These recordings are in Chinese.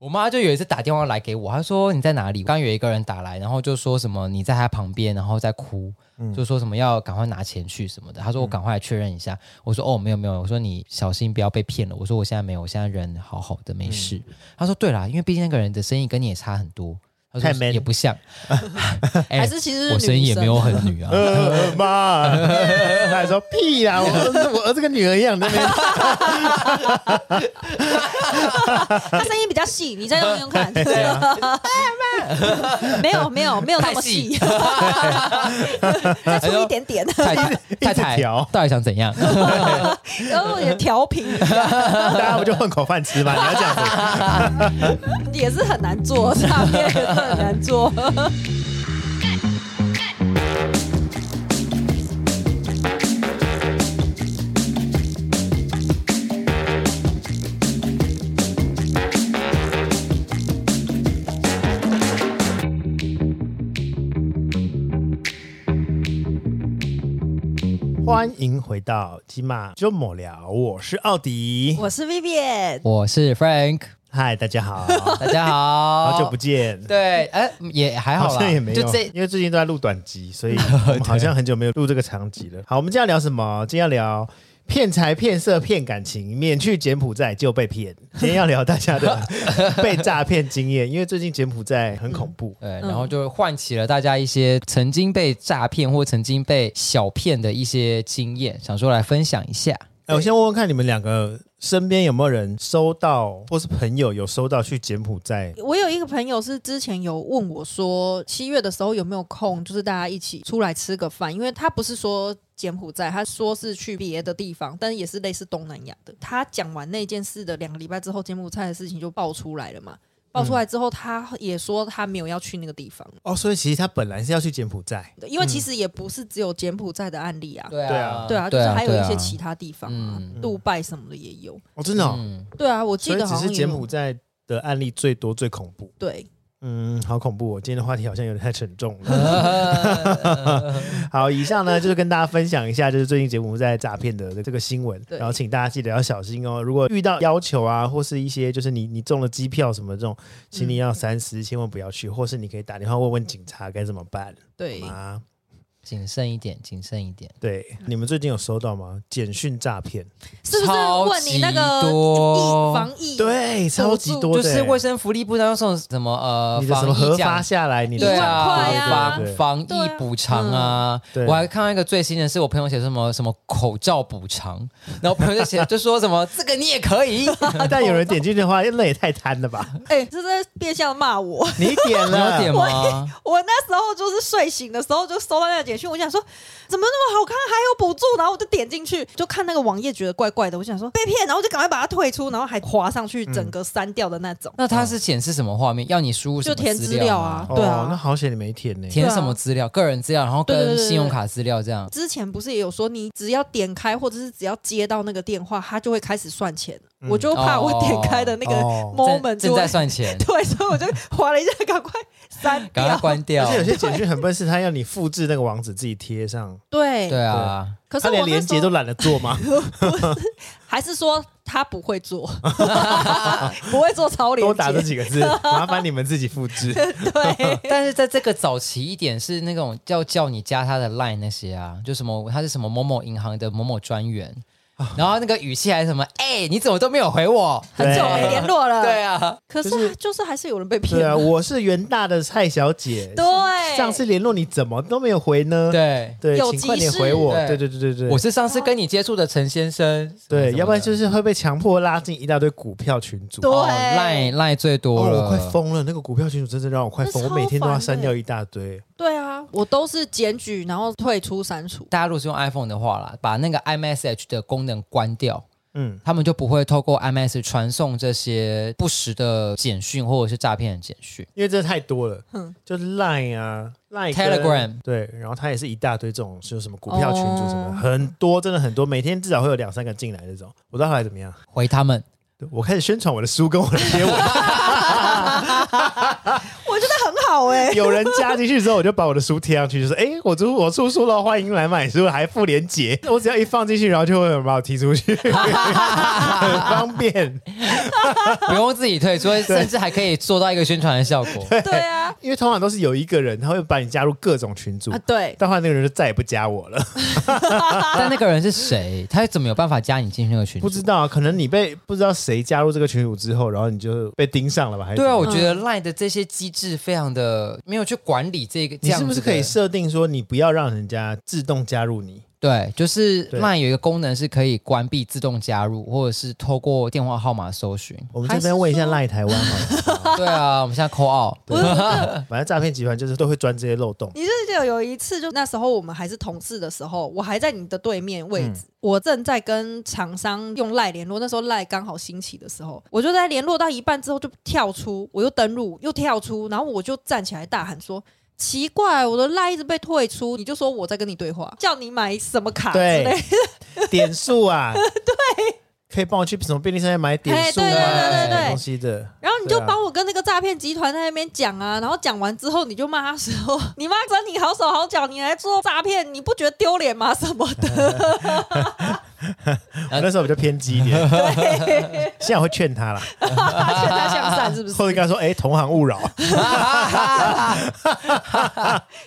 我妈就有一次打电话来给我，她说你在哪里？刚有一个人打来，然后就说什么你在他旁边，然后在哭，嗯、就说什么要赶快拿钱去什么的。她说我赶快来确认一下。嗯、我说哦没有没有，我说你小心不要被骗了。我说我现在没有，我现在人好好的没事。她、嗯、说对啦，因为毕竟那个人的生意跟你也差很多。太 man 也不像，还是其实我声音也没有很女啊。妈，他还说屁呀，我我儿子跟女儿一样的。他声音比较细，你再用用看。没有没有没有那么细，再粗一点点。太太太到底想怎样？然后也调频，大家不就混口饭吃吗？你要这样子，也是很难做上面。很难做。欢迎回到今晚就末聊，我是奥迪，我是 Vivian，我是 Frank。嗨，大家好，大家好，好久不见。对，哎，也还好啦，好像也没有，就这，因为最近都在录短集，所以 我们好像很久没有录这个长集了。好，我们今天要聊什么？今天要聊骗财骗色骗感情，免去柬埔寨就被骗。今天要聊大家的被诈骗经验，因为最近柬埔寨很恐怖，对，然后就唤起了大家一些曾经被诈骗或曾经被小骗的一些经验，想说来分享一下。哎，我先问问看你们两个。身边有没有人收到，或是朋友有收到去柬埔寨？我有一个朋友是之前有问我说，七月的时候有没有空，就是大家一起出来吃个饭。因为他不是说柬埔寨，他说是去别的地方，但也是类似东南亚的。他讲完那件事的两个礼拜之后，柬埔寨的事情就爆出来了嘛。爆出来之后，他也说他没有要去那个地方。哦，所以其实他本来是要去柬埔寨，因为其实也不是只有柬埔寨的案例啊，对啊，对啊，就是还有一些其他地方啊，杜拜什么的也有。哦，真的，对啊，我记得好像只是柬埔寨的案例最多最恐怖，对。嗯，好恐怖哦！今天的话题好像有点太沉重了。好，以上呢就是跟大家分享一下，就是最近节目在诈骗的这个新闻。然后请大家记得要小心哦。如果遇到要求啊，或是一些就是你你中了机票什么这种，请你要三思，千万不要去。或是你可以打电话问问警察该怎么办。对啊。谨慎一点，谨慎一点。对，你们最近有收到吗？简讯诈骗是不是问你那个防疫？对，超级多，就是卫生福利部要送什么呃，你的什么核发下来，你的一万块啊，防疫补偿啊。我还看到一个最新的是我朋友写什么什么口罩补偿，然后朋友就写就说什么这个你也可以，但有人点进去的话，那也太贪了吧？哎，这是变相骂我。你点了点吗？我那时候就是睡醒的时候就收到那个。简讯，我想说怎么那么好看，还有补助，然后我就点进去，就看那个网页，觉得怪怪的。我想说被骗，然后就赶快把它退出，然后还划上去，整个删掉的那种。那它是显示什么画面？要你输入就填资料啊？对啊，那好险你没填呢。填什么资料？个人资料，然后跟信用卡资料这样。之前不是也有说，你只要点开或者是只要接到那个电话，它就会开始算钱。我就怕我点开的那个 moment 正在算钱，对，所以我就划了一下，赶快删掉，赶快关掉。而且有些 简讯很笨，是他要你复制那个网址自己贴上。对对啊，可是他连连接都懒得做吗？还是说他不会做？不会做超连接？多打这几个字，麻烦你们自己复制。对，但是在这个早期一点是那种叫叫你加他的 line 那些啊，就什么他是什么某某银行的某某专员。然后那个语气还是什么？哎、欸，你怎么都没有回我？很久没联络了。对啊，可是就是还是有人被骗。对啊，我是元大的蔡小姐。对，上次联络你怎么都没有回呢？对对，请快点回我。对对对对对，我是上次跟你接触的陈先生。对，要不然就是会被强迫拉进一大堆股票群组。对，赖赖最多了，我快疯了。那个股票群组真的让我快疯，我每天都要删掉一大堆。对啊，我都是检举，然后退出删除。大家如果是用 iPhone 的话啦，把那个 iMessage 的功能关掉，嗯，他们就不会透过 iMessage 传送这些不实的简讯或者是诈骗的简讯，因为这太多了。嗯，就是 Line 啊，Line、Telegram，对，然后它也是一大堆这种，是什么股票群组什么的，哦、很多，真的很多，每天至少会有两三个进来这种。我不知道后来怎么样，回他们，我开始宣传我的书跟我的贴文。我觉得很好哎、对，有人加进去之后，我就把我的书贴上去，就说：“哎，我出我出书了，欢迎来买书，还附连结。”我只要一放进去，然后就会有人把我踢出去，很方便，不用自己退，所以甚至还可以做到一个宣传的效果。对啊，因为通常都是有一个人，他会把你加入各种群组，对，但后来那个人就再也不加我了。但那个人是谁？他怎么有办法加你进去那个群组？不知道啊，可能你被不知道谁加入这个群组之后，然后你就被盯上了吧？还是对啊，我觉得 Line 的这些机制非常的没有去管理这个，你是不是可以设定说你不要让人家自动加入你？对，就是 LINE 有一个功能是可以关闭自动加入，或者是透过电话号码搜寻。我们这边问一下 LINE 台湾好 对啊，我们现在 call out。反正诈骗集团就是都会钻这些漏洞。你是记得有一次，就那时候我们还是同事的时候，我还在你的对面位置，嗯、我正在跟厂商用 LINE 联络，那时候 LINE 刚好兴起的时候，我就在联络到一半之后就跳出，我又登录又跳出，然后我就站起来大喊说。奇怪，我的赖一直被退出，你就说我在跟你对话，叫你买什么卡之类的 点数啊，对，可以帮我去什么便利商店买点数啊，对对对对对，东西的。然后你就帮我跟那个诈骗集团在那边讲啊，然后讲完之后你就骂他说：“ 你妈整你好手好脚，你来做诈骗，你不觉得丢脸吗？什么的。” 那时候比较偏激一点，对，现在会劝他啦，劝他向善是不是？或者跟他说：“哎、欸，同行勿扰。”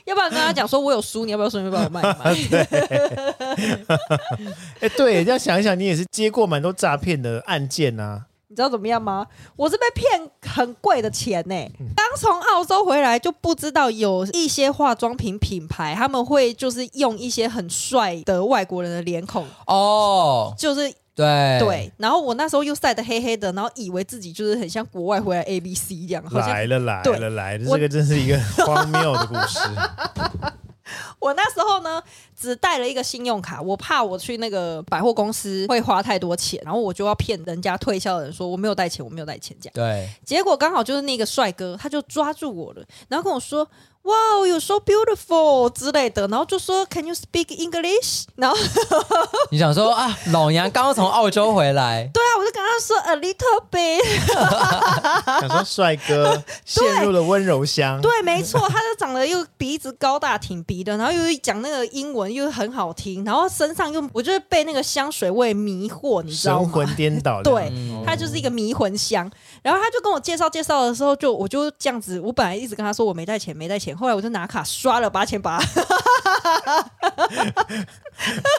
要不然跟他讲说：“我有书，你要不要顺便帮我卖一卖？”对，哎、欸，对，这样想一想，你也是接过蛮多诈骗的案件啊。你知道怎么样吗？我是被骗很贵的钱呢、欸。刚从澳洲回来就不知道有一些化妆品品牌，他们会就是用一些很帅的外国人的脸孔哦，就是对对。然后我那时候又晒得黑黑的，然后以为自己就是很像国外回来 A B C 这样。来了来了来了，这个真是一个荒谬的故事。我那时候呢，只带了一个信用卡，我怕我去那个百货公司会花太多钱，然后我就要骗人家推销的人说我没有带钱，我没有带钱这样。对，结果刚好就是那个帅哥，他就抓住我了，然后跟我说。哇哦，you're so beautiful 之类的，然后就说 Can you speak English？然后 你想说啊，老娘刚刚从澳洲回来。对啊，我就跟他说 a little bit。想说帅哥陷入了温柔乡。对，没错，他就长得又鼻子高大挺鼻的，然后又讲那个英文又很好听，然后身上又我就是被那个香水味迷惑，你知道吗？神魂颠倒。对，它就是一个迷魂香。然后他就跟我介绍介绍的时候，就我就这样子，我本来一直跟他说我没带钱，没带钱。后来我就拿卡刷了八千八，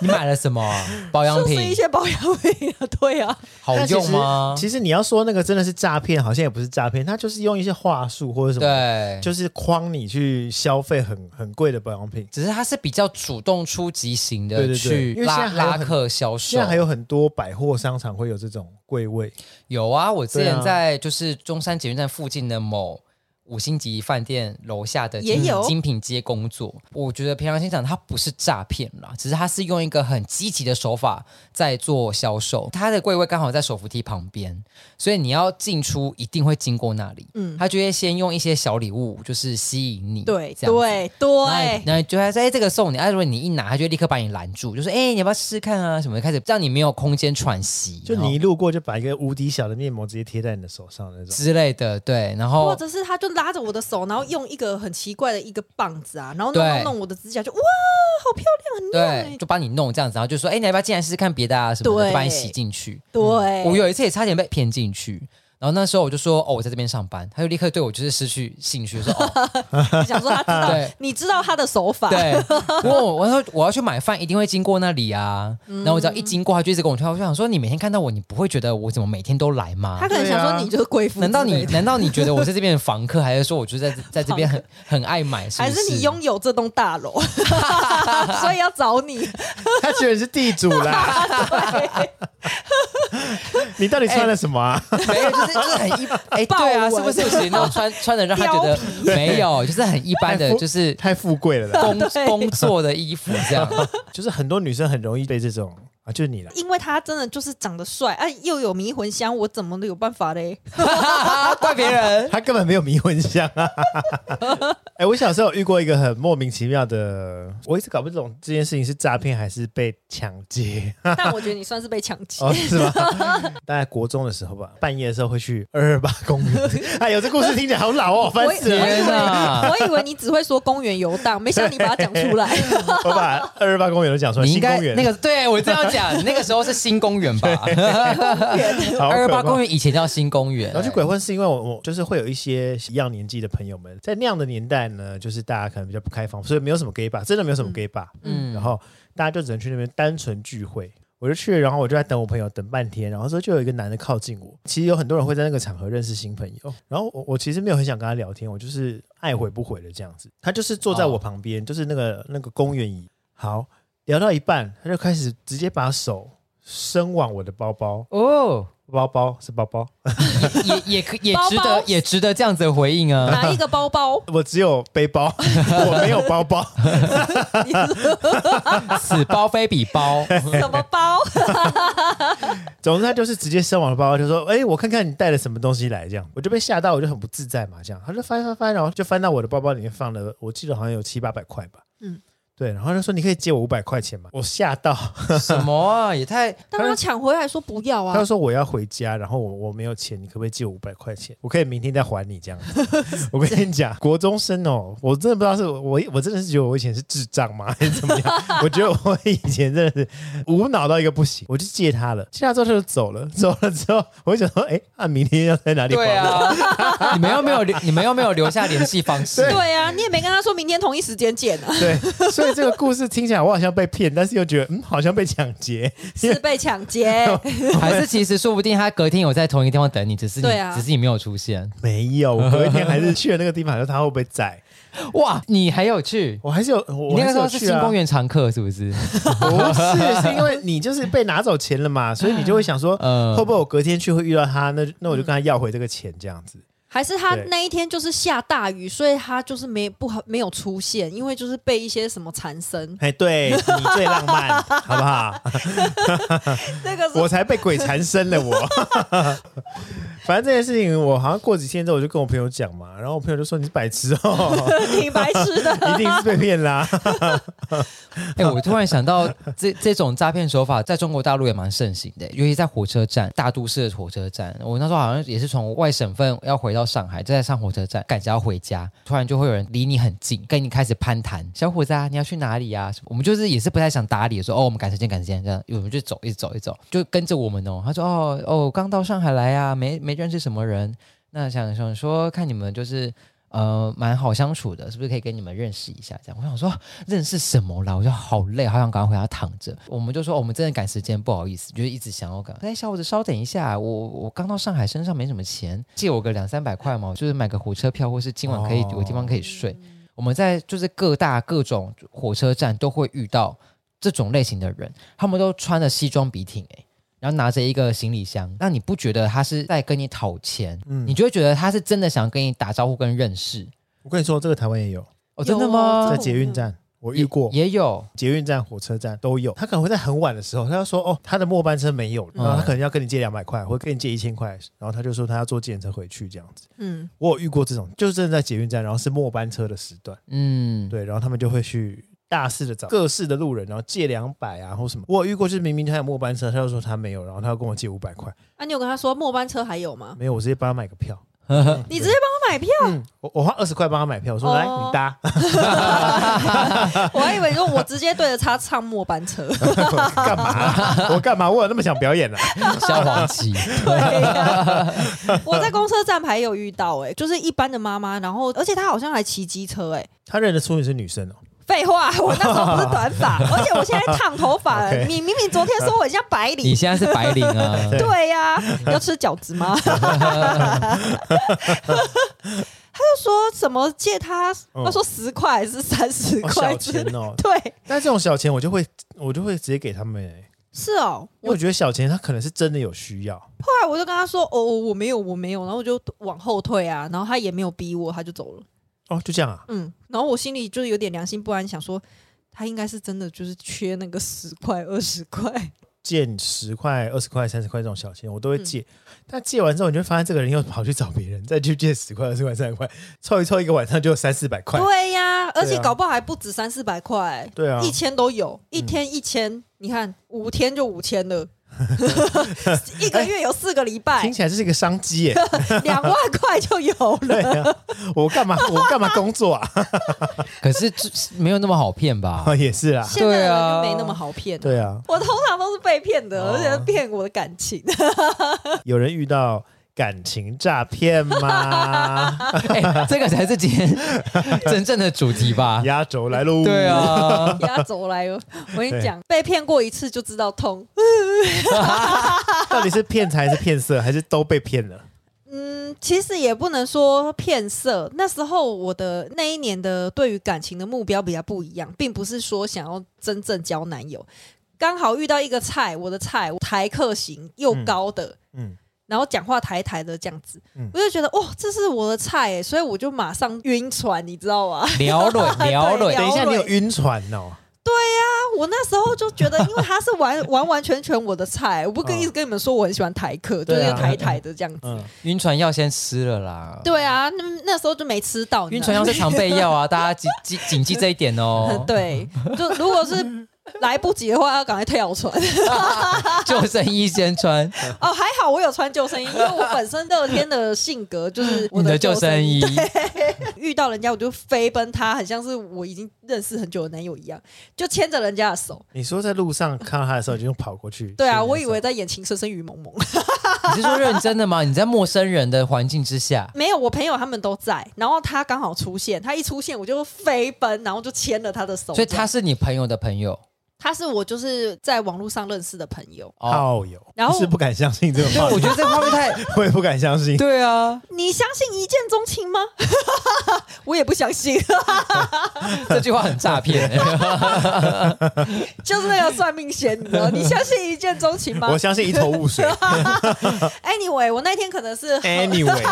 你买了什么 保养品？就是一些保养品啊，对啊，好用吗？其实你要说那个真的是诈骗，好像也不是诈骗，他就是用一些话术或者什么，对，就是框你去消费很很贵的保养品。只是他是比较主动出击型的，去因为现在拉客销售，现在还有很多百货商场会有这种柜位。有啊，我之前在就是中山捷运站附近的某。五星级饭店楼下的也有精品街工作，我觉得平常心讲，它不是诈骗啦，只是它是用一个很积极的手法在做销售。它的柜位刚好在手扶梯旁边，所以你要进出一定会经过那里。嗯，他就会先用一些小礼物，就是吸引你。对，这样对对。然后就还说：“哎，这个送你。”哎，如果你一拿，他就立刻把你拦住，就说：“哎，你要不要试试看啊？什么？”开始让你没有空间喘息。就你一路过，就把一个无敌小的面膜直接贴在你的手上那种之类的。对，然后或者是他就。拉着我的手，然后用一个很奇怪的一个棒子啊，然后弄弄我的指甲，就哇，好漂亮，很亮，就帮你弄这样子，然后就说，哎，你要不要进来试试看别的啊什么的，就把你洗进去。对，嗯，我有一次也差点被骗进去。然后那时候我就说，哦，我在这边上班，他就立刻对我就是失去兴趣，说，哦，想说他知道，你知道他的手法，对。不过我说我要去买饭，一定会经过那里啊。嗯、然后我只要一经过，他就一直跟我跳。我就想说，你每天看到我，你不会觉得我怎么每天都来吗？他可能想说你就是贵妇。难道你难道你觉得我在这边的房客，还是说我就在 在这边很很爱买是是？还是你拥有这栋大楼，所以要找你？他居然是地主啦！你到底穿了什么啊？欸、没有，就是很一般。哎，对啊，是不是有些那种穿 穿的让他觉得没有，就是很一般的，就是太富贵了，工工作的衣服这样。就是很多女生很容易被这种啊，就是你了。因为他真的就是长得帅，哎、啊，又有迷魂香，我怎么都有办法嘞？怪别人，他根本没有迷魂香啊！哎、欸，我小时候有遇过一个很莫名其妙的，我一直搞不懂这件事情是诈骗还是被抢劫。但我觉得你算是被抢劫，哦、是吗？大概国中的时候吧，半夜的时候会去二二八公园。哎呦，这故事听起来好老哦，烦死了！我以为你只会说公园游荡，没想到你把它讲出来。我把二二八公园都讲出来，你应该新公园那个对我这样讲，那个时候是新公园吧？二二八公园以前叫新公园。然后去鬼混是因为我我就是会有一些一样年纪的朋友们，在那样的年代呢，就是大家可能比较不开放，所以没有什么 gay bar，真的没有什么 gay bar。嗯，然后大家就只能去那边单纯聚会。我就去了，然后我就在等我朋友，等半天，然后说就有一个男的靠近我。其实有很多人会在那个场合认识新朋友，然后我我其实没有很想跟他聊天，我就是爱回不回的这样子。他就是坐在我旁边，哦、就是那个那个公园椅。好，聊到一半，他就开始直接把手伸往我的包包哦。包包是包包，也也可也值得也值得这样子的回应啊！哪一个包包？我只有背包，我没有包包。此包非彼包，什么包？总之他就是直接伸往了包包，就说：“哎，我看看你带了什么东西来。”这样我就被吓到，我就很不自在嘛。这样他就翻翻翻，然后就翻到我的包包里面放了，我记得好像有七八百块吧。嗯。对，然后他说：“你可以借我五百块钱吗？”我吓到，什么啊？也太 当他抢回来说不要啊！他说：“我要回家，然后我我没有钱，你可不可以借我五百块钱？我可以明天再还你这样子。”我跟你讲，国中生哦，我真的不知道是我，我真的是觉得我以前是智障吗，还是怎么样？我觉得我以前真的是无脑到一个不行。我就借他了，借他之后他就走了，走了之后我就想说：“哎，那明天要在哪里还？”对啊，你们又没有留，你们又没有留下联系方式。对啊，你也没跟他说明天同一时间见啊。对。所以这个故事听起来我好像被骗，但是又觉得嗯，好像被抢劫，是被抢劫，还是其实说不定他隔天有在同一个地方等你，只是你，啊、只是你没有出现，没有，我 隔一天还是去了那个地方，说他会不会在？哇，你还有去？我还是有，那个时候是新公园常客是不是？不是，是因为你就是被拿走钱了嘛，所以你就会想说，呃，会不会我隔天去会遇到他？那那我就跟他要回这个钱，这样子。还是他那一天就是下大雨，所以他就是没不好没有出现，因为就是被一些什么缠身。哎，对，你最浪漫，好不好？那个我才被鬼缠身了，我。反正这件事情，我好像过几天之后，我就跟我朋友讲嘛，然后我朋友就说：“你是白痴哦，挺白痴的，一定是被骗啦。”哎，我突然想到，这这种诈骗手法在中国大陆也蛮盛行的，尤其在火车站，大都市的火车站。我那时候好像也是从外省份要回到上海，正在上火车站，赶着要回家，突然就会有人离你很近，跟你开始攀谈：“小伙子啊，你要去哪里啊？”我们就是也是不太想搭理，说：“哦，我们赶时间，赶时间。”这样，我们就走，一直走，一直走，就跟着我们哦。他说：“哦哦，刚到上海来啊，没没。”认识什么人？那想想说，看你们就是呃蛮好相处的，是不是可以跟你们认识一下？这样，我想说认识什么啦？我就好累，好想赶快回家躺着。我们就说，我们真的赶时间，不好意思，就是一直想要赶。哎，小伙子，稍等一下，我我刚到上海，身上没什么钱，借我个两三百块嘛，就是买个火车票，或是今晚可以有地方可以睡。哦、我们在就是各大各种火车站都会遇到这种类型的人，他们都穿着西装笔挺、欸，哎。然后拿着一个行李箱，那你不觉得他是在跟你讨钱？嗯，你就会觉得他是真的想跟你打招呼、跟认识。我跟你说，这个台湾也有哦，真的吗？在捷运站，我遇过，也有捷运站、火车站都有。他可能会在很晚的时候，他要说哦，他的末班车没有，然后他可能要跟你借两百块，或跟你借一千块，然后他就说他要坐计程车回去这样子。嗯，我有遇过这种，就是真的在捷运站，然后是末班车的时段。嗯，对，然后他们就会去。大肆的找各式的路人，然后借两百啊，或什么。我有遇过，就是明明他有末班车，他就说他没有，然后他要跟我借五百块。啊，你有跟他说末班车还有吗？没有，我直接帮他买个票。你直接帮他买票？嗯，我我花二十块帮他买票。我说、哦、来，你搭。我还以为说我直接对着他唱末班车。干嘛？我干嘛？我有那么想表演呢、啊？消防器。对、啊。我在公车站牌有遇到、欸，哎，就是一般的妈妈，然后而且她好像还骑机车、欸，哎，她认得出你是女生哦。废话，我那时候不是短发，而且我现在烫头发了。你明明昨天说我很像白领，你现在是白领啊？对呀，要吃饺子吗？他就说什么借他，他说十块还是三十块？小钱哦。对，但这种小钱我就会，我就会直接给他们。是哦，因为我觉得小钱他可能是真的有需要。后来我就跟他说：“哦，我没有，我没有。”然后我就往后退啊，然后他也没有逼我，他就走了。哦，就这样啊。嗯，然后我心里就是有点良心不安，想说他应该是真的就是缺那个十块二十块。借十块、二十块、三十块这种小钱，我都会借。嗯、但借完之后，你就会发现这个人又跑去找别人，再去借十块、二十块、三十块，凑一凑一个晚上就有三四百块。对呀、啊，而且搞不好还不止三四百块。对啊，一千都有，一天一千，嗯、你看五天就五千了。一个月有四个礼拜，听起来这是一个商机耶，两万块就有了。啊、我干嘛？我干嘛工作啊？可是没有那么好骗吧？也是啊，现在的人就没那么好骗。对啊，我通常都是被骗的，而且骗我的感情。有人遇到。感情诈骗吗？欸，这个才是今天 真正的主题吧？压轴来喽！对啊，压轴来喽！我跟你讲，被骗过一次就知道痛。到底是骗财还是骗色，还是都被骗了？嗯，其实也不能说骗色。那时候我的那一年的对于感情的目标比较不一样，并不是说想要真正交男友。刚好遇到一个菜，我的菜台客型又高的，嗯。嗯然后讲话台台的这样子，嗯、我就觉得哇，这是我的菜哎，所以我就马上晕船，你知道吗？撩蕊 撩蕊，等一下你有晕船哦？对呀、啊，我那时候就觉得，因为他是完完 完全全我的菜，我不跟一直跟你们说我很喜欢台客，哦、就是台台的这样子。嗯嗯、晕船药先吃了啦。对啊，那那时候就没吃到。晕船药是常备药啊，大家谨谨谨记这一点哦。对，就如果是。来不及的话，要赶快跳船。救生衣先穿。哦，还好我有穿救生衣，因为我本身乐天的性格就是 我的救生衣。遇到人家我就飞奔他，很像是我已经认识很久的男友一样，就牵着人家的手。你说在路上看到他的时候，就跑过去。对啊，我以为在演《情深深雨蒙蒙》。你是说认真的吗？你在陌生人的环境之下？没有，我朋友他们都在，然后他刚好出现，他一出现我就飞奔，然后就牵了他的手。所以他是你朋友的朋友。他是我就是在网络上认识的朋友，炮友，然后是不敢相信这个话，我觉得这个话太，我也不敢相信。对啊，你相信一见钟情吗？我也不相信，这句话很诈骗，就是那个算命仙，你知道？你相信一见钟情吗？我相信一头雾水。Anyway，我那天可能是 Anyway，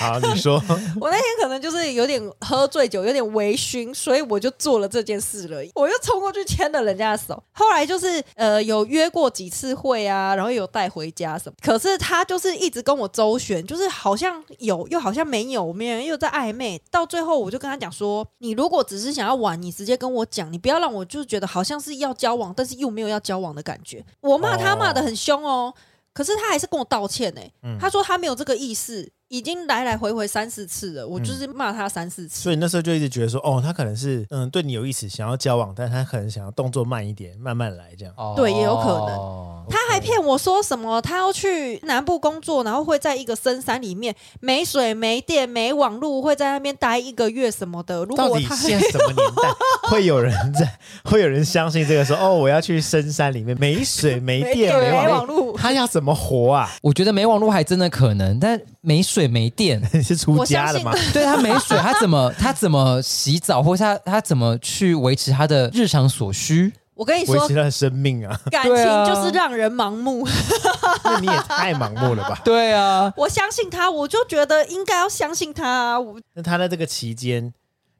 好，你说，我那天可能就是有点喝醉酒，有点微醺，所以我就做了这件事了，我又冲过去。牵了人家的手，后来就是呃有约过几次会啊，然后有带回家什么。可是他就是一直跟我周旋，就是好像有又好像没有，我们又在暧昧。到最后我就跟他讲说：“你如果只是想要玩，你直接跟我讲，你不要让我就是觉得好像是要交往，但是又没有要交往的感觉。”我骂他骂的很凶哦，可是他还是跟我道歉呢。他说他没有这个意思。已经来来回回三四次了，我就是骂他三四次。所以那时候就一直觉得说，哦，他可能是嗯对你有意思，想要交往，但他可能想要动作慢一点，慢慢来这样。哦、对，也有可能。他还骗我说什么，他要去南部工作，然后会在一个深山里面，没水、没电、没网络，会在那边待一个月什么的。如果到底现在什么年代 会有人在，会有人相信这个说，哦，我要去深山里面，没水、没电、没网络，他要怎么活啊？我觉得没网络还真的可能，但没水。没电，你 是出家了吗？对，他没水，他怎么他怎么洗澡，或者他他怎么去维持他的日常所需？我跟你说，维持他的生命啊，感情就是让人盲目。那你也太盲目了吧？对啊，我相信他，我就觉得应该要相信他啊。那他在这个期间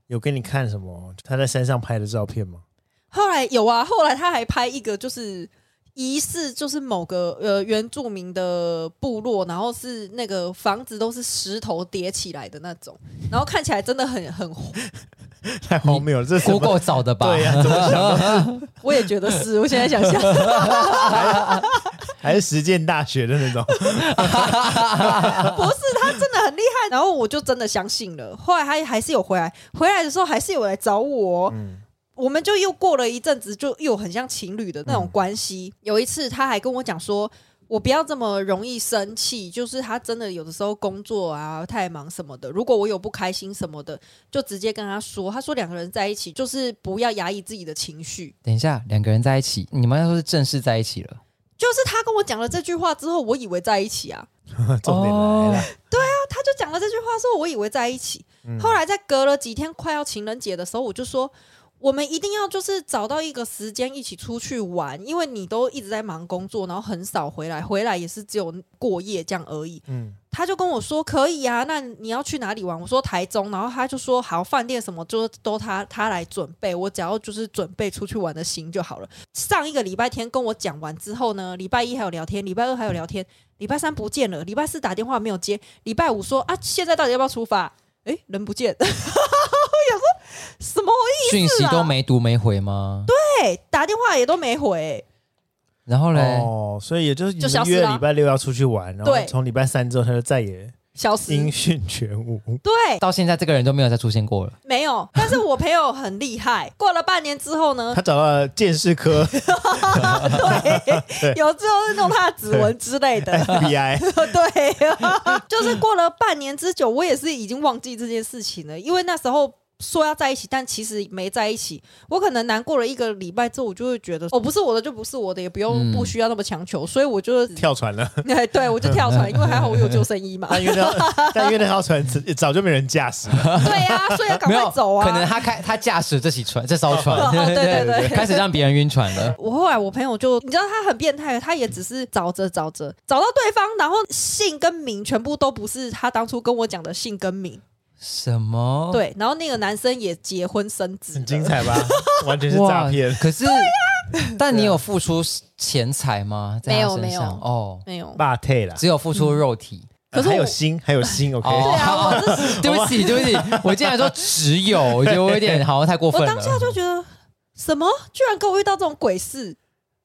有给你看什么？他在山上拍的照片吗？后来有啊，后来他还拍一个，就是。疑似就是某个呃原住民的部落，然后是那个房子都是石头叠起来的那种，然后看起来真的很很 太荒谬了，这是 Google 找的吧？对呀、啊，怎么想？我也觉得是，我现在想想，还，还是实践大学的那种，不是他真的很厉害，然后我就真的相信了。后来他还是有回来，回来的时候还是有来找我。嗯我们就又过了一阵子，就又很像情侣的那种关系。嗯、有一次，他还跟我讲说：“我不要这么容易生气，就是他真的有的时候工作啊太忙什么的。如果我有不开心什么的，就直接跟他说。他说两个人在一起，就是不要压抑自己的情绪。等一下，两个人在一起，你们要说是正式在一起了？就是他跟我讲了这句话之后，我以为在一起啊。重点来了。哦、对啊，他就讲了这句话，说我以为在一起。嗯、后来在隔了几天，快要情人节的时候，我就说。我们一定要就是找到一个时间一起出去玩，因为你都一直在忙工作，然后很少回来，回来也是只有过夜这样而已。嗯，他就跟我说可以啊，那你要去哪里玩？我说台中，然后他就说好，饭店什么就都他他来准备，我只要就是准备出去玩的心就好了。上一个礼拜天跟我讲完之后呢，礼拜一还有聊天，礼拜二还有聊天，礼拜三不见了，礼拜四打电话没有接，礼拜五说啊，现在到底要不要出发？哎，人不见。我想说什么意思？讯息都没读没回吗？对，打电话也都没回。然后嘞，哦，所以也就是你们约礼拜六要出去玩，然后从礼拜三之后他就再也消失，音讯全无。对，到现在这个人都没有再出现过了。没有，但是我朋友很厉害，过了半年之后呢，他找到了鉴识科，对，有之后弄他的指纹之类的。FBI，对，就是过了半年之久，我也是已经忘记这件事情了，因为那时候。说要在一起，但其实没在一起。我可能难过了一个礼拜之后，我就会觉得，哦，不是我的就不是我的，也不用不需要那么强求，所以我就跳船了。对，对我就跳船，因为还好 我有救生衣嘛。但因为那，但因为那条船早就没人驾驶了。对呀，所以要赶快走啊。可能他开他驾驶这艘船，这艘船，对对对，开始让别人晕船了。我后来我朋友就，你知道他很变态，他也只是找着找着找到对方，然后姓跟名全部都不是他当初跟我讲的姓跟名。什么？对，然后那个男生也结婚生子，很精彩吧？完全是诈骗。可是，但你有付出钱财吗？没有，没有哦，没有。霸退了，只有付出肉体。可是还有心，还有心。OK。对啊，对不起，对不起，我竟然说只有，我觉得我有点好像太过分了。我当下就觉得，什么？居然跟我遇到这种鬼事？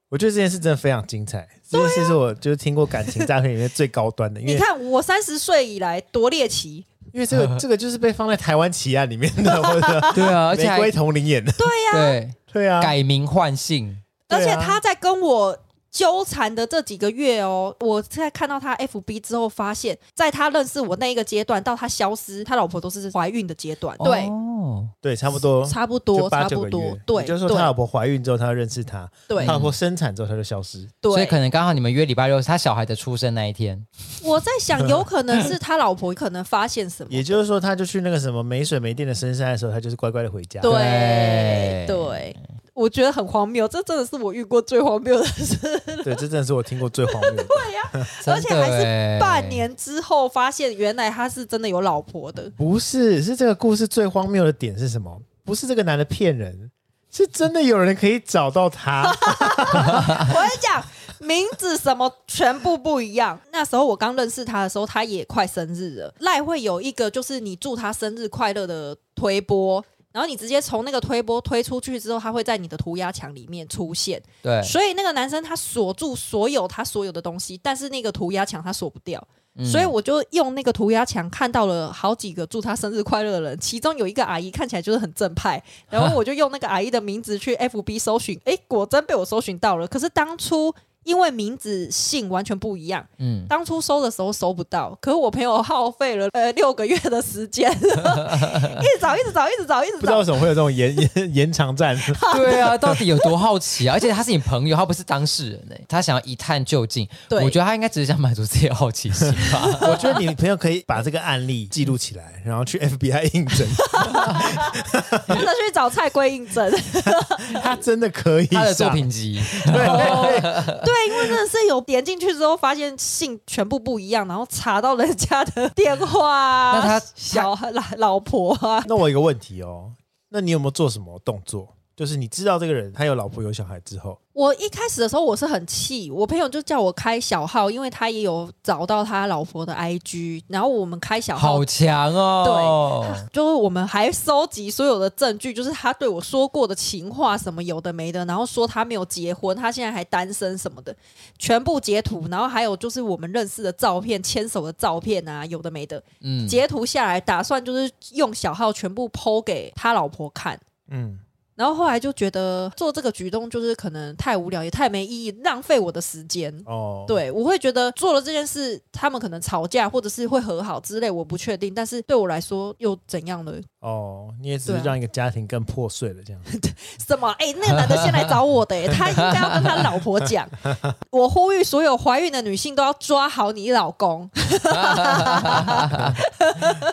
我觉得这件事真的非常精彩。这件事是我就是听过感情诈骗里面最高端的。你看，我三十岁以来多猎奇。因为这个 这个就是被放在台湾奇案里面的，或者对啊，而且玫瑰童林演的，对呀，对。对啊，改名换姓，而且他在跟我。纠缠的这几个月哦，我在看到他 FB 之后，发现在他认识我那一个阶段到他消失，他老婆都是怀孕的阶段。对，哦，对，差不多，差不多，八九个月。差不多，对，就是说他老婆怀孕之后，他认识他。对，他老婆生产之后，他就消失。对，所以可能刚好你们约礼拜六，他小孩的出生那一天。我在想，有可能是他老婆可能发现什么。也就是说，他就去那个什么没水没电的深山的时候，他就是乖乖的回家。对对。我觉得很荒谬，这真的是我遇过最荒谬的事。对，这真的是我听过最荒谬的。对呀、啊，而且还是半年之后发现，原来他是真的有老婆的。不是，是这个故事最荒谬的点是什么？不是这个男的骗人，是真的有人可以找到他。我跟你讲，名字什么全部不一样。那时候我刚认识他的时候，他也快生日了。赖会有一个，就是你祝他生日快乐的推播。然后你直接从那个推波推出去之后，它会在你的涂鸦墙里面出现。对，所以那个男生他锁住所有他所有的东西，但是那个涂鸦墙他锁不掉。嗯、所以我就用那个涂鸦墙看到了好几个祝他生日快乐的人，其中有一个阿姨看起来就是很正派，然后我就用那个阿姨的名字去 FB 搜寻，哎，果真被我搜寻到了。可是当初。因为名字姓完全不一样，嗯，当初搜的时候搜不到，可是我朋友耗费了呃六个月的时间，一直找，一直找，一直找，一直找，不知道为什么会有这种延 延延长战。对啊，到底有多好奇啊？而且他是你朋友，他不是当事人呢，他想要一探究竟。对，我觉得他应该只是想满足自己的好奇心吧。我觉得你朋友可以把这个案例记录起来，然后去 FBI 应征，真的去找蔡龟应征。他真的可以，他的作品集，对对。对，因为真的是有点进去之后，发现姓全部不一样，然后查到人家的电话，那他小孩老老婆啊。那我有一个问题哦，那你有没有做什么动作？就是你知道这个人他有老婆有小孩之后。我一开始的时候我是很气，我朋友就叫我开小号，因为他也有找到他老婆的 IG，然后我们开小号，好强哦！对，就是我们还收集所有的证据，就是他对我说过的情话什么有的没的，然后说他没有结婚，他现在还单身什么的，全部截图，然后还有就是我们认识的照片、牵手的照片啊，有的没的，嗯，截图下来，打算就是用小号全部 PO 给他老婆看，嗯。然后后来就觉得做这个举动就是可能太无聊，也太没意义，浪费我的时间。哦，对，我会觉得做了这件事，他们可能吵架或者是会和好之类，我不确定。但是对我来说又怎样呢？哦，你也只是让一个家庭更破碎了这样。啊、什么？哎，那个男的先来找我的，他应该要跟他老婆讲。我呼吁所有怀孕的女性都要抓好你老公，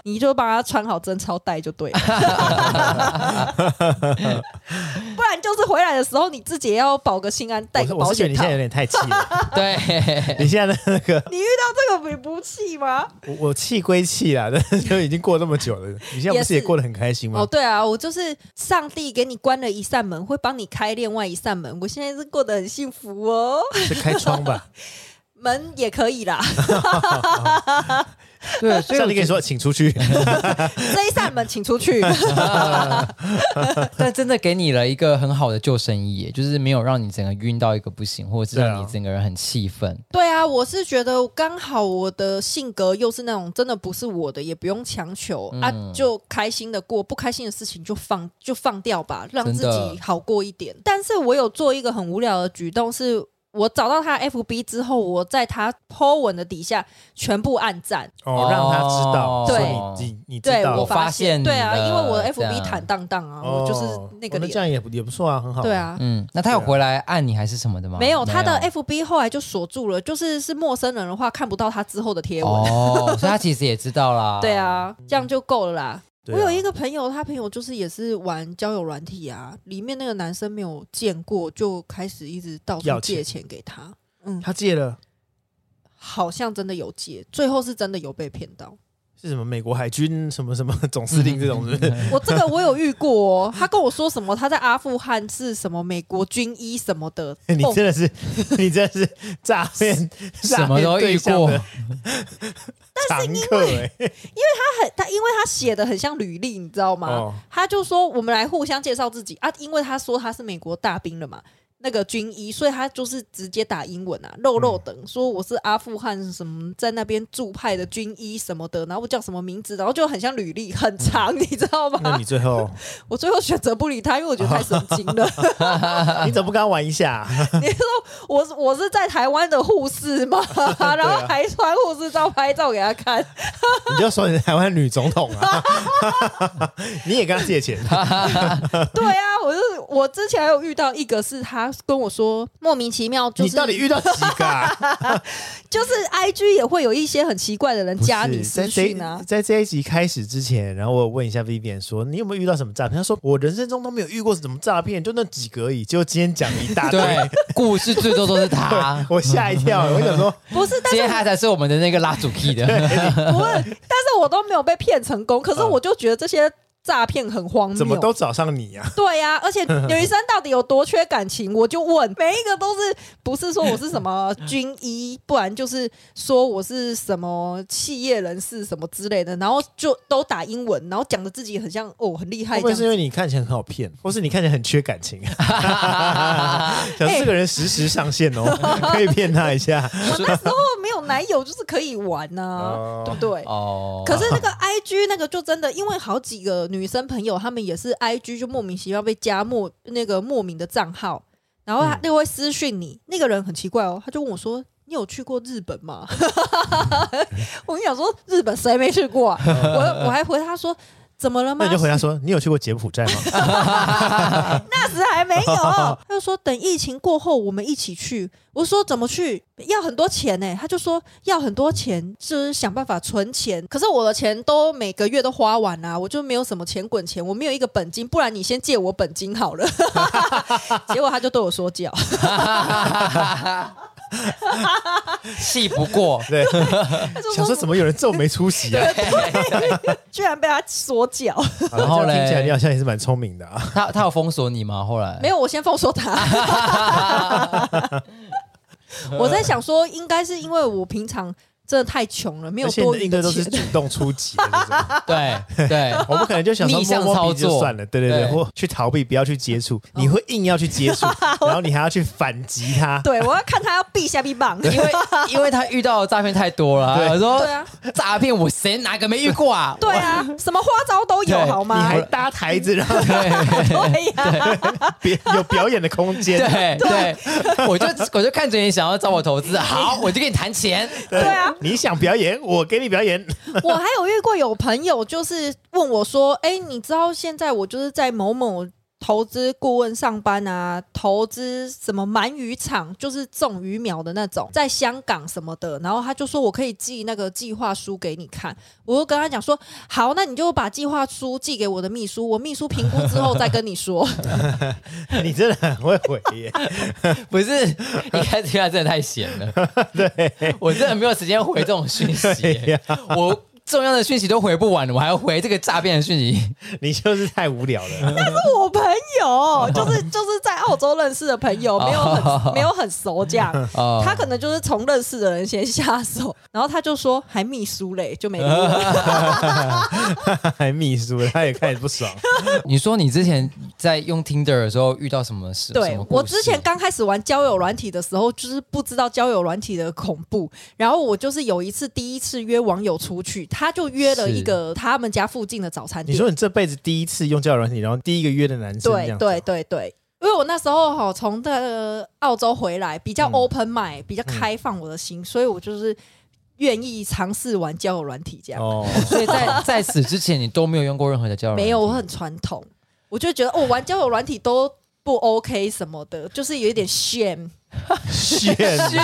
你就帮他穿好贞操带就对了。不然就是回来的时候你自己也要保个心安，带个保险套。我是觉得你现在有点太气了。对，你现在的那个，你遇到这个你不气吗？我我气归气啦，但是就已经过那么久了，你现在不是也过得很开心吗？哦，对啊，我就是上帝给你关了一扇门，会帮你开另外一扇门。我现在是过得很幸福哦。是开窗吧？门也可以啦。对，所以上帝跟你说，请出去。这一扇门，请出去。但真的给你了一个很好的救生衣，就是没有让你整个晕到一个不行，或者是让你整个人很气愤。对啊，我是觉得刚好我的性格又是那种真的不是我的，也不用强求、嗯、啊，就开心的过，不开心的事情就放就放掉吧，让自己好过一点。但是我有做一个很无聊的举动是。我找到他 FB 之后，我在他 po 文的底下全部按赞，哦，让他知道，对，你你知道，对我发现，对啊，因为我的 FB 坦荡荡啊，我就是那个脸，那这样也也不错啊，很好，对啊，嗯，那他有回来按你还是什么的吗？没有，他的 FB 后来就锁住了，就是是陌生人的话看不到他之后的贴文，哦，所以他其实也知道啦，对啊，这样就够了啦。我有一个朋友，他朋友就是也是玩交友软体啊，里面那个男生没有见过，就开始一直到处借钱给他。嗯，他借了，好像真的有借，最后是真的有被骗到。是什么美国海军什么什么 总司令这种是不是？我这个我有遇过，哦，他跟我说什么他在阿富汗是什么美国军医什么的。你真的是，你真的是诈骗，什么都遇过。但是因为，因为他很他，因为他写的很像履历，你知道吗？哦，他就说我们来互相介绍自己啊，因为他说他是美国大兵了嘛。那个军医，所以他就是直接打英文啊，肉肉等说我是阿富汗什么在那边驻派的军医什么的，然后叫什么名字，然后就很像履历，很长，你知道吗？那你最后，我最后选择不理他，因为我觉得太神经了。你怎么不跟他玩一下？你说我是我是在台湾的护士吗？然后还穿护士照拍照给他看。你就说你是台湾女总统啊？你也跟他借钱？对啊，我是我之前还有遇到一个是他。跟我说莫名其妙，就是，你到底遇到几个啊？就是 I G 也会有一些很奇怪的人加你私讯啊。在这一集开始之前，然后我问一下 Vivian 说，你有没有遇到什么诈骗？他说我人生中都没有遇过什么诈骗，就那几个而已。结果今天讲了一大堆，对，故事最多都是他，我吓一跳。我想说，不是，今天他才是我们的那个拉主 key 的，不是，但是我都没有被骗成功。可是我就觉得这些。诈骗很荒谬，怎么都找上你呀？对呀，而且女生到底有多缺感情？我就问，每一个都是不是说我是什么军医，不然就是说我是什么企业人士什么之类的，然后就都打英文，然后讲的自己很像哦，很厉害。会不会是因为你看起来很好骗，或是你看起来很缺感情？想这个人实时上线哦，可以骗他一下。我那时候没有男友，就是可以玩呐，对不对？哦。可是那个 IG 那个就真的，因为好几个。女生朋友，他们也是 IG 就莫名其妙被加莫那个莫名的账号，然后他就会私讯你。嗯、那个人很奇怪哦，他就问我说：“你有去过日本吗？” 我跟你讲说，日本谁没去过啊？我 我还回他说。怎么了吗？那你就回答说，你有去过柬埔寨吗？那时还没有。他就说等疫情过后我们一起去。我说怎么去？要很多钱呢。他就说要很多钱，就是想办法存钱。可是我的钱都每个月都花完了，我就没有什么钱滚钱，我没有一个本金。不然你先借我本金好了。结果他就对我说教。气不过，对，想说怎么有人这么没出息啊？居然被他锁脚，然后呢，听起来你好像也是蛮聪明的啊。他他有封锁你吗？后来没有，我先封锁他。我在想说，应该是因为我平常。真的太穷了，没有多余的钱。都是主动出击的这种。对 对，我们可能就想说摸摸鼻子就算了，对对对，或去逃避，不要去接触。你会硬要去接触，然后你还要去反击他。对，我要看他要避下避棒，因为因为他遇到的诈骗太多了。我说对啊，诈骗我谁哪个没遇过啊？对啊，什么花招都有，好吗？你还搭台子，然后对别有表演的空间。对对，我就我就看着你想要找我投资，好，我就跟你谈钱。对啊。你想表演，我给你表演。我还有遇过有朋友，就是问我说：“哎，你知道现在我就是在某某投资顾问上班啊，投资什么鳗鱼场，就是种鱼苗的那种，在香港什么的。然后他就说我可以寄那个计划书给你看，我就跟他讲说好，那你就把计划书寄给我的秘书，我秘书评估之后再跟你说。你真的很会回耶，不是一开始他真的太闲了，对我真的没有时间回这种讯息，我。重要的讯息都回不完，我还要回这个诈骗的讯息，你就是太无聊了。那是我朋友，就是就是在澳洲认识的朋友，没有很 没有很熟这样。他可能就是从认识的人先下手，然后他就说还秘书嘞，就没了。还秘书，他也开始不爽。你说你之前在用 Tinder 的时候遇到什么事？对，我之前刚开始玩交友软体的时候，就是不知道交友软体的恐怖。然后我就是有一次第一次约网友出去。他就约了一个他们家附近的早餐店。你说你这辈子第一次用交友软体，然后第一个约的男生，对对对对，因为我那时候哈从这个澳洲回来，比较 open mind，、嗯、比较开放我的心，嗯、所以我就是愿意尝试玩交友软体这样。哦，所以在 在此之前你都没有用过任何的交友软体？没有，我很传统，我就觉得哦，玩交友软体都不 OK 什么的，就是有一点 shame。炫炫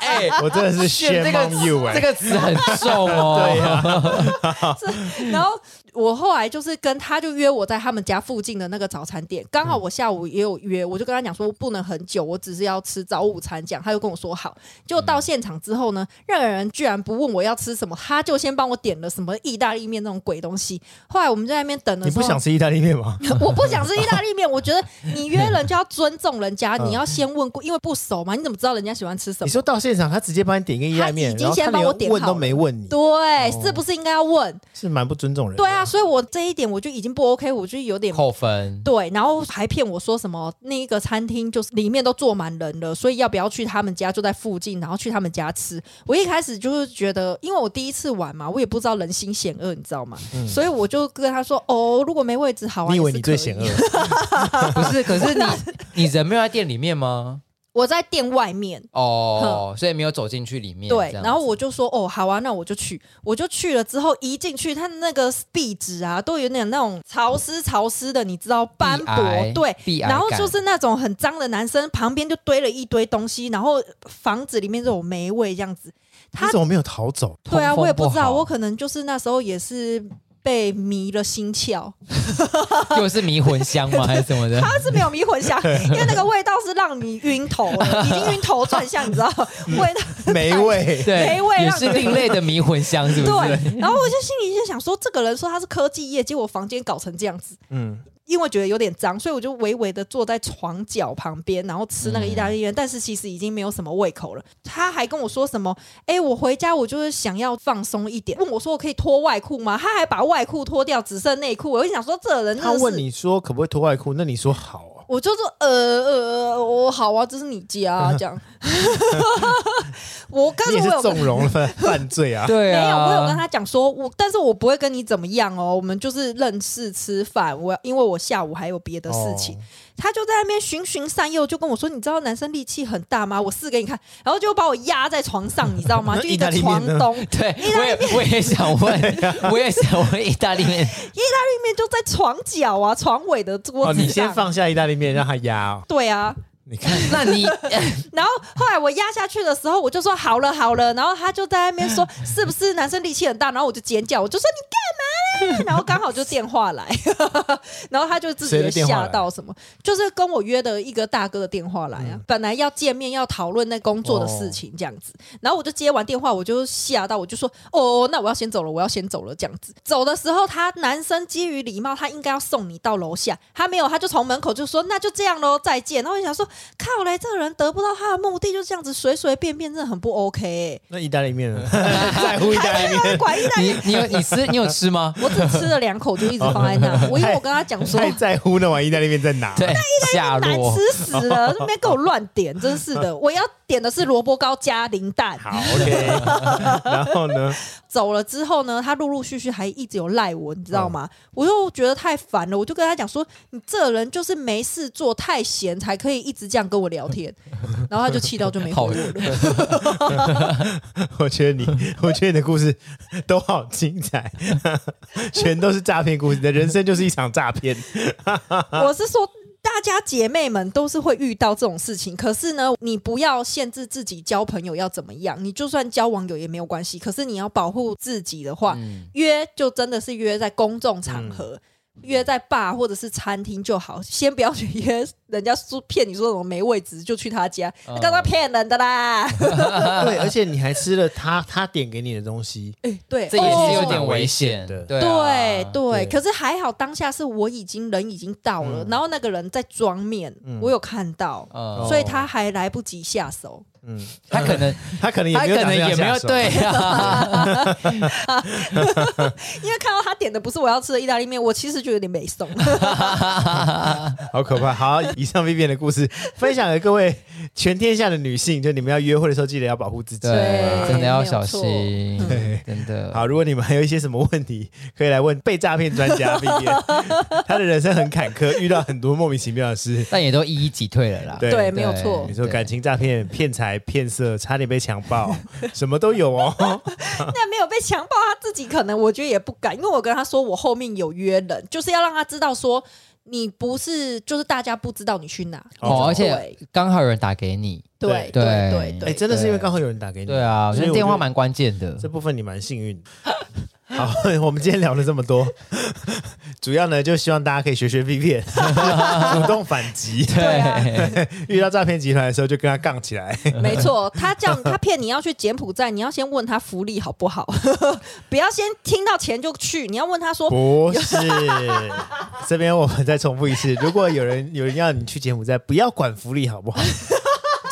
哎，我真的是炫这个这个词很重哦。对呀，然后我后来就是跟他就约我在他们家附近的那个早餐店，刚好我下午也有约，我就跟他讲说不能很久，我只是要吃早午餐这样，他就跟我说好。就到现场之后呢，那个人居然不问我要吃什么，他就先帮我点了什么意大利面那种鬼东西。后来我们在那边等了，你不想吃意大利面吗？我不想吃意大利面，我觉得你约人就要尊重人家，你要先问过，因为不。熟吗？你怎么知道人家喜欢吃什么？你说到现场，他直接帮你点一个意大利面，已经先帮我点好，问都没问你。对，哦、是不是应该要问？是蛮不尊重人。对啊，所以我这一点我就已经不 OK，我就有点扣分。对，然后还骗我说什么那一个餐厅就是里面都坐满人了，所以要不要去他们家？就在附近，然后去他们家吃。我一开始就是觉得，因为我第一次玩嘛，我也不知道人心险恶，你知道吗？嗯、所以我就跟他说：“哦，如果没位置，好啊。”你以为你最险恶？不是，可是你你人没有在店里面吗？我在店外面哦，所以没有走进去里面。对，然后我就说哦，好啊，那我就去，我就去了。之后一进去，它那个壁纸啊，都有点那种潮湿潮湿的，你知道，斑驳。对，然后就是那种很脏的男生旁边就堆了一堆东西，然后房子里面这种霉味这样子。他怎么没有逃走？对啊，我也不知道，我可能就是那时候也是。被迷了心窍，又是迷魂香吗？还是什么的？它是没有迷魂香，因为那个味道是让你晕头，已经晕头转向，你知道？味道没味，对，没味，也是另类的迷魂香，是不是？对。然后我就心里就想说，这个人说他是科技业，结果房间搞成这样子，嗯。因为觉得有点脏，所以我就微微的坐在床角旁边，然后吃那个意大利面。嗯、但是其实已经没有什么胃口了。他还跟我说什么？哎，我回家我就是想要放松一点。问我说我可以脱外裤吗？他还把外裤脱掉，只剩内裤。我就想说这人，他问你说可不可以脱外裤？那你说好。我就说呃呃，我好啊，这是你家啊，这样。我跟你是纵容犯犯罪啊？对啊，没有，我有跟他讲说，我但是我不会跟你怎么样哦，我们就是认识吃饭。我因为我下午还有别的事情。哦他就在那边循循善诱，就跟我说：“你知道男生力气很大吗？我试给你看。”然后就把我压在床上，你知道吗？就一个床东。对，我也我也想问，我也想问意大利面。意大利面就在床脚啊，床尾的桌子上。你先放下意大利面，让他压哦。对啊，你看，那你，然后后来我压下去的时候，我就说好了好了，然后他就在那边说：“ 是不是男生力气很大？”然后我就尖叫，我就说：“你干嘛？”然后刚好就电话来，然后他就自己吓到什么，就是跟我约的一个大哥的电话来啊，嗯、本来要见面要讨论那工作的事情这样子，哦、然后我就接完电话，我就吓到，我就说哦，那我要先走了，我要先走了这样子。走的时候，他男生基于礼貌，他应该要送你到楼下，他没有，他就从门口就说那就这样喽，再见。然后我想说，靠嘞，这个人得不到他的目的，就这样子随随便便，真的很不 OK、欸。那意大利面呢？在乎意大利面？管意大利面？你有你吃你有吃吗？我只吃了两口就一直放在那，我因为我跟他讲说，太在乎那碗意大利面在哪？对，那意大利面难吃死了，那边给我乱点，真是的。我要点的是萝卜糕加零蛋。好，OK。然后呢？走了之后呢，他陆陆续续还一直有赖我，你知道吗？我就觉得太烦了，我就跟他讲说：“你这人就是没事做，太闲才可以一直这样跟我聊天。”然后他就气到就没回我了。我觉得你，我觉得你的故事都好精彩，全都是诈骗故事。你的人生就是一场诈骗。我是说。大家姐妹们都是会遇到这种事情，可是呢，你不要限制自己交朋友要怎么样，你就算交网友也没有关系。可是你要保护自己的话，嗯、约就真的是约在公众场合。嗯约在 bar 或者是餐厅就好，先不要去约人家说骗你说什么没位置就去他家，刚刚骗人的啦。对，而且你还吃了他他点给你的东西，哎，对，这也是有点危险的。对对对，可是还好当下是我已经人已经到了，然后那个人在装面，我有看到，所以他还来不及下手。嗯，他可能他可能也他可能也没有对啊，因为看到他点的不是我要吃的意大利面，我其实就有点没送，好可怕。好，以上 Vivian 的故事分享给各位全天下的女性，就你们要约会的时候记得要保护自己，对，真的要小心，对，真的。好，如果你们还有一些什么问题，可以来问被诈骗专家 Vivian，他的人生很坎坷，遇到很多莫名其妙的事，但也都一一击退了啦。对，没有错。你说感情诈骗、骗财。骗色，差点被强暴，什么都有哦。那没有被强暴，他自己可能我觉得也不敢，因为我跟他说我后面有约人，就是要让他知道说你不是，就是大家不知道你去哪。哦，而且刚好有人打给你。对对对对，真的是因为刚好有人打给你。对啊，所以电话蛮关键的。这部分你蛮幸运。好，我们今天聊了这么多，主要呢就希望大家可以学学 Vivian，主动反击。对，遇到诈骗集团的时候就跟他杠起来。没错，他这样他骗你要去柬埔寨，你要先问他福利好不好，不要先听到钱就去，你要问他说。不是，这边我们再重复一次，如果有人有人要你去柬埔寨，不要管福利好不好。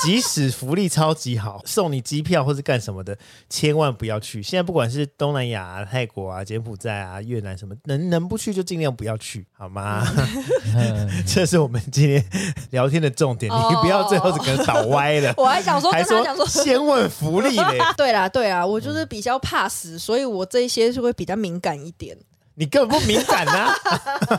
即使福利超级好，送你机票或是干什么的，千万不要去。现在不管是东南亚、啊、泰国啊、柬埔寨啊、越南什么，能能不去就尽量不要去，好吗？这是我们今天聊天的重点，你不要最后只可能倒歪了。我还想说，跟他讲说先问福利嘞。对啦，对啊，我就是比较怕死，所以我这些是会比较敏感一点。你根本不敏感呐、啊！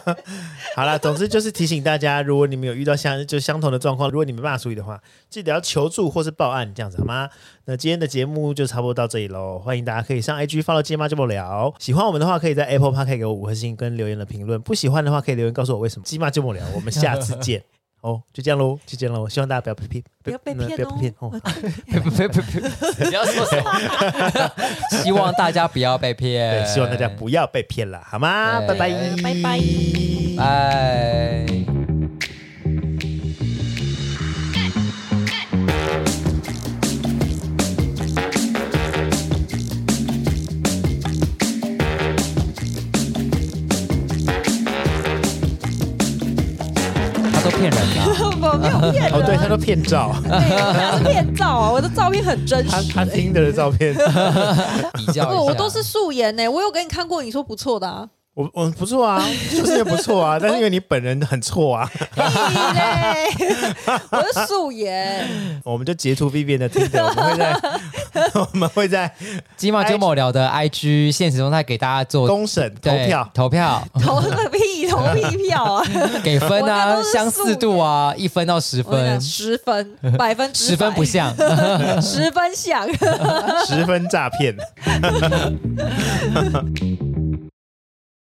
好了，总之就是提醒大家，如果你们有遇到相就相同的状况，如果你没办法处理的话，记得要求助或是报案，这样子好吗？那今天的节目就差不多到这里喽。欢迎大家可以上 IG follow 鸡妈这么聊。喜欢我们的话，可以在 Apple Park 给我五颗星跟留言的评论。不喜欢的话，可以留言告诉我为什么。鸡妈这么聊，我们下次见。哦，就这样喽，就这样喽。希望大家不要被骗，不要被骗哦，不要被骗哦。别别别，你要说什么？希望大家不要被骗。希望大家不要被骗了，好吗？拜拜，拜拜，拜。我没有 骗人。哦，对，他都骗照，对，他是骗照啊！我的照片很真实，他他听的照片 比较，我都是素颜呢。我有给你看过，你说不错的啊。我我不错啊，就是也不错啊，但是因为你本人很错啊。我是素颜。我们就截图 Vivian 的 Tinder，我们会在 我们会在鸡妈揪某聊的 IG 现实中态给大家做公审投票投票投个屁投屁票啊！给分啊，相似度啊，一分到十分，十分百分之十分不像，十分像，十分诈骗。